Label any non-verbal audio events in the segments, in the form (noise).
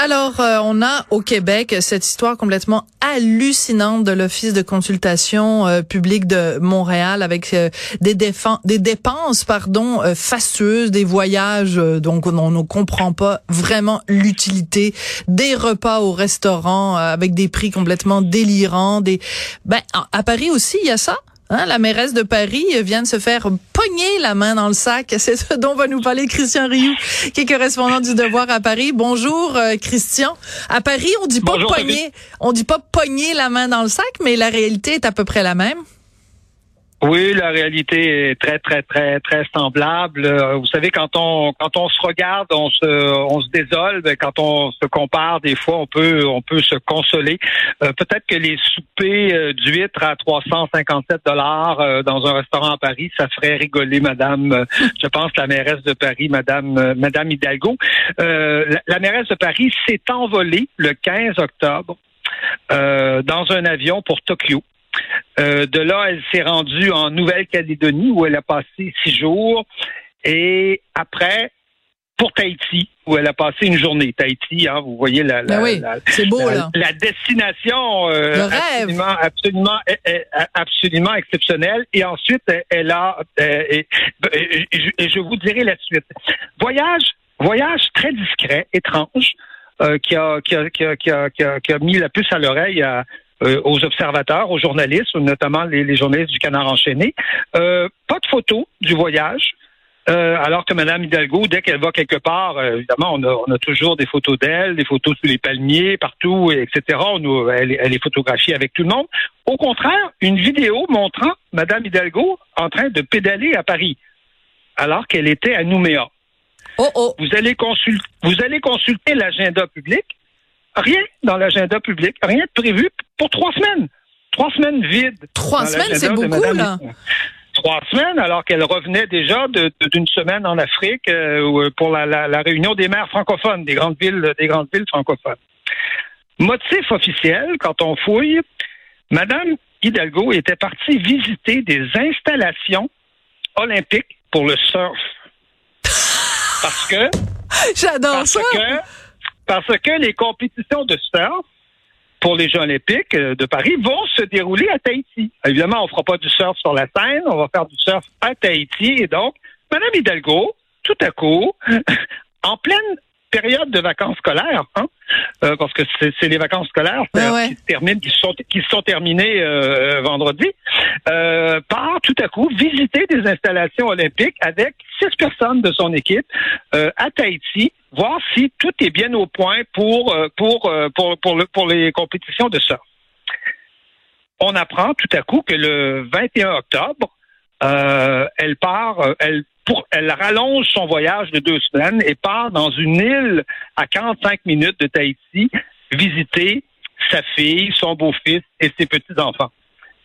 Alors, euh, on a au Québec cette histoire complètement hallucinante de l'Office de consultation euh, publique de Montréal avec euh, des, des dépenses pardon, fastueuses, des voyages donc on ne comprend pas vraiment l'utilité, des repas au restaurant avec des prix complètement délirants. Des... Ben, à Paris aussi, il y a ça? Hein, la mairesse de Paris vient de se faire pogner la main dans le sac. (laughs) C'est ce dont va nous parler Christian Rioux, qui est correspondant du Devoir à Paris. Bonjour, euh, Christian. À Paris, on dit pas pogner, on dit pas pogner la main dans le sac, mais la réalité est à peu près la même. Oui, la réalité est très très très très semblable. Euh, vous savez, quand on quand on se regarde, on se on se désole. Quand on se compare, des fois, on peut on peut se consoler. Euh, peut-être que les soupers euh, d'huîtres à 357 dollars dans un restaurant à Paris, ça ferait rigoler Madame. je pense la mairesse de Paris, Madame Madame Hidalgo. La, la, mairesse de Paris s'est envolée le 15 octobre dans un avion pour Tokyo. Euh, de là, elle s'est rendue en Nouvelle-Calédonie où elle a passé six jours. Et après, pour Tahiti, où elle a passé une journée. Tahiti, hein, vous voyez la, la, ben la, destination euh, absolument, absolument, eh, eh, absolument exceptionnelle. Et ensuite, elle a, euh, et, je vous dirai la suite. Voyage, voyage très discret, étrange, qui, a, qui, a, qui, a, qui, a, qui, a, mis la puce à l'oreille à euh, aux observateurs, aux journalistes, notamment les, journalistes du Canard enchaîné. Euh, pas de photos du voyage. Euh, alors que Mme Hidalgo, dès qu'elle va quelque part, évidemment, on a, on a, toujours des photos d'elle, des photos sous les palmiers, partout, etc. On, elle, elle, est photographiée avec tout le monde. Au contraire, une vidéo montrant Mme Hidalgo en train de pédaler à Paris, alors qu'elle était à Nouméa. Oh, oh. Vous allez consulter, vous allez consulter l'agenda public. Rien dans l'agenda public, rien de prévu pour trois semaines. Trois semaines vides. Trois semaines, c'est beaucoup, là. Trois semaines, alors qu'elle revenait déjà d'une semaine en Afrique euh, euh, pour la, réunion des maires francophones, des grandes villes, des grandes villes francophones. Motif officiel, quand on fouille, Madame Hidalgo était partie visiter des installations olympiques pour le surf. Parce que. (laughs) J'adore ça. Que, parce que les compétitions de surf pour les Jeux olympiques euh, de Paris vont se dérouler à Tahiti. Évidemment, on ne fera pas du surf sur la Seine, on va faire du surf à Tahiti. Et donc, Mme Hidalgo, tout à coup, (laughs) en pleine période de vacances scolaires, hein, euh, parce que c'est les vacances scolaires qui se terminent, qui sont qui sont terminées euh, vendredi, euh, part tout à coup visiter des installations olympiques avec six personnes de son équipe à Tahiti, voir si tout est bien au point pour pour pour pour, le, pour les compétitions de surf. On apprend tout à coup que le 21 octobre, elle part, elle elle rallonge son voyage de deux semaines et part dans une île à 45 minutes de Tahiti visiter sa fille, son beau-fils et ses petits-enfants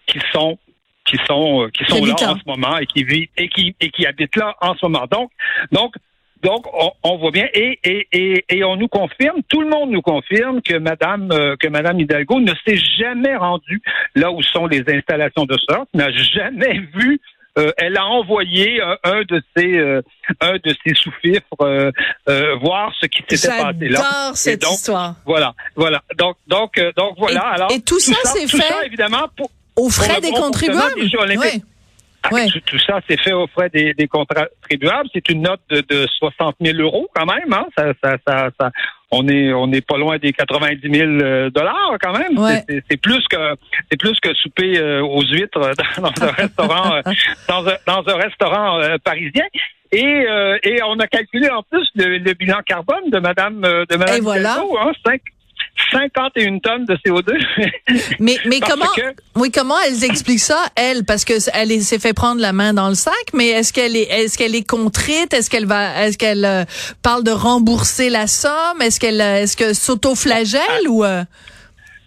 qui sont qui sont euh, qui sont là en ce moment et qui vivent et qui et qui habitent là en ce moment. Donc donc donc on, voit bien et, et, et, on nous confirme, tout le monde nous confirme que Madame euh, que Madame Hidalgo ne s'est jamais rendue là où sont les installations de sorte, n'a jamais vu euh, elle a envoyé un, de ses euh, un de ses sous-fifres euh, voir ce qui s'était passé là. J'adore cette histoire. Voilà, voilà. Donc donc donc voilà. Et, Alors et tout, ça, c'est fait ça, évidemment pour, aux frais des contribuables. Oui. Ah, tout, ça, c'est fait aux frais des, des contribuables. C'est une note de, de 60 000 euros quand même. Hein? Ça, ça, ça, ça, on est on n'est pas loin des 90 000 euh, dollars quand même. C'est plus que c'est plus que souper euh, aux huîtres dans un restaurant euh, (laughs) dans un, dans un restaurant parisien. Et, et on a calculé en plus le, bilan carbone de Madame de Madame et voilà. hein, 5, 51 tonnes de CO2. (laughs) mais mais comment oui comment elles expliquent ça elle parce que elle s'est fait prendre la main dans le sac mais est-ce qu'elle est est-ce qu'elle est contrite? Est-ce qu'elle va est-ce qu'elle euh, parle de rembourser la somme? Est-ce qu'elle est-ce que s'auto-flagelle ou euh?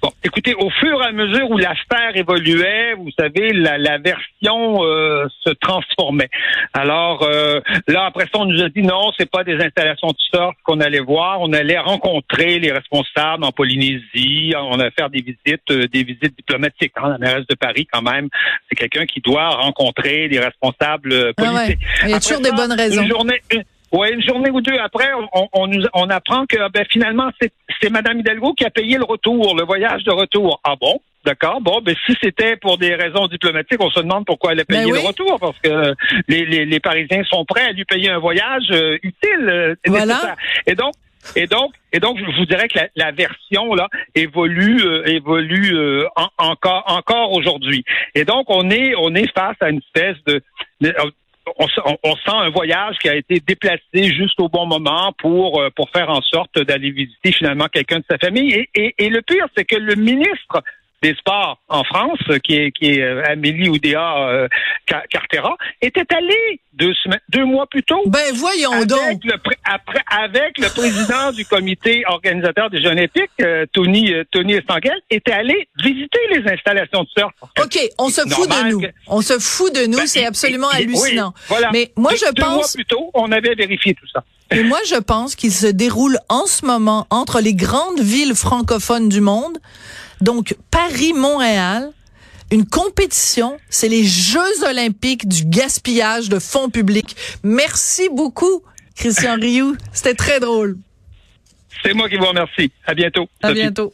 Bon, écoutez, au fur et à mesure où l'affaire évoluait, vous savez, la, la version euh, se transformait. Alors euh, là, après ça, on nous a dit non, c'est pas des installations de surf qu'on allait voir. On allait rencontrer les responsables en Polynésie. On allait faire des visites, euh, des visites diplomatiques. Hein, la mairesse de Paris, quand même, c'est quelqu'un qui doit rencontrer des responsables politiques. Ah ouais. Il y a toujours des bonnes raisons. Une journée, une, Ouais, une journée ou deux après, on, on, nous, on apprend que ben, finalement, c'est Mme Hidalgo qui a payé le retour, le voyage de retour. Ah bon? D'accord. Bon, ben si c'était pour des raisons diplomatiques, on se demande pourquoi elle a payé oui. le retour, parce que les, les, les, Parisiens sont prêts à lui payer un voyage euh, utile, euh, voilà. nécessaire. Et donc, et donc, et donc, je vous dirais que la, la version là évolue, euh, évolue euh, en, encore, encore aujourd'hui. Et donc, on est, on est face à une espèce de, de on, on, sent un voyage qui a été déplacé juste au bon moment pour euh, pour faire en sorte d'aller visiter finalement quelqu'un de sa famille. Et, et, et le pire, c'est que le ministre des Sports en France, qui est, qui est euh, Amélie Oudéa euh, Cartera, était allée deux, semaines, deux mois plus tôt. Ben voyons avec donc. Le, après, avec le président du comité organisateur des Jeux Olympiques, euh, Tony Tony Estanguel, était allé visiter les installations de surf. Ok, on se fout de nous. Que... On se fout de nous, ben, c'est absolument et, hallucinant. Oui, voilà. Mais moi deux, je deux pense. mois plus tôt, on avait vérifié tout ça. Et moi, je pense qu'il se déroule en ce moment entre les grandes villes francophones du monde, donc Paris, Montréal, une compétition, c'est les Jeux olympiques du gaspillage de fonds publics. Merci beaucoup, Christian Rioux. C'était très drôle. C'est moi qui vous remercie. À bientôt. À Sophie. bientôt.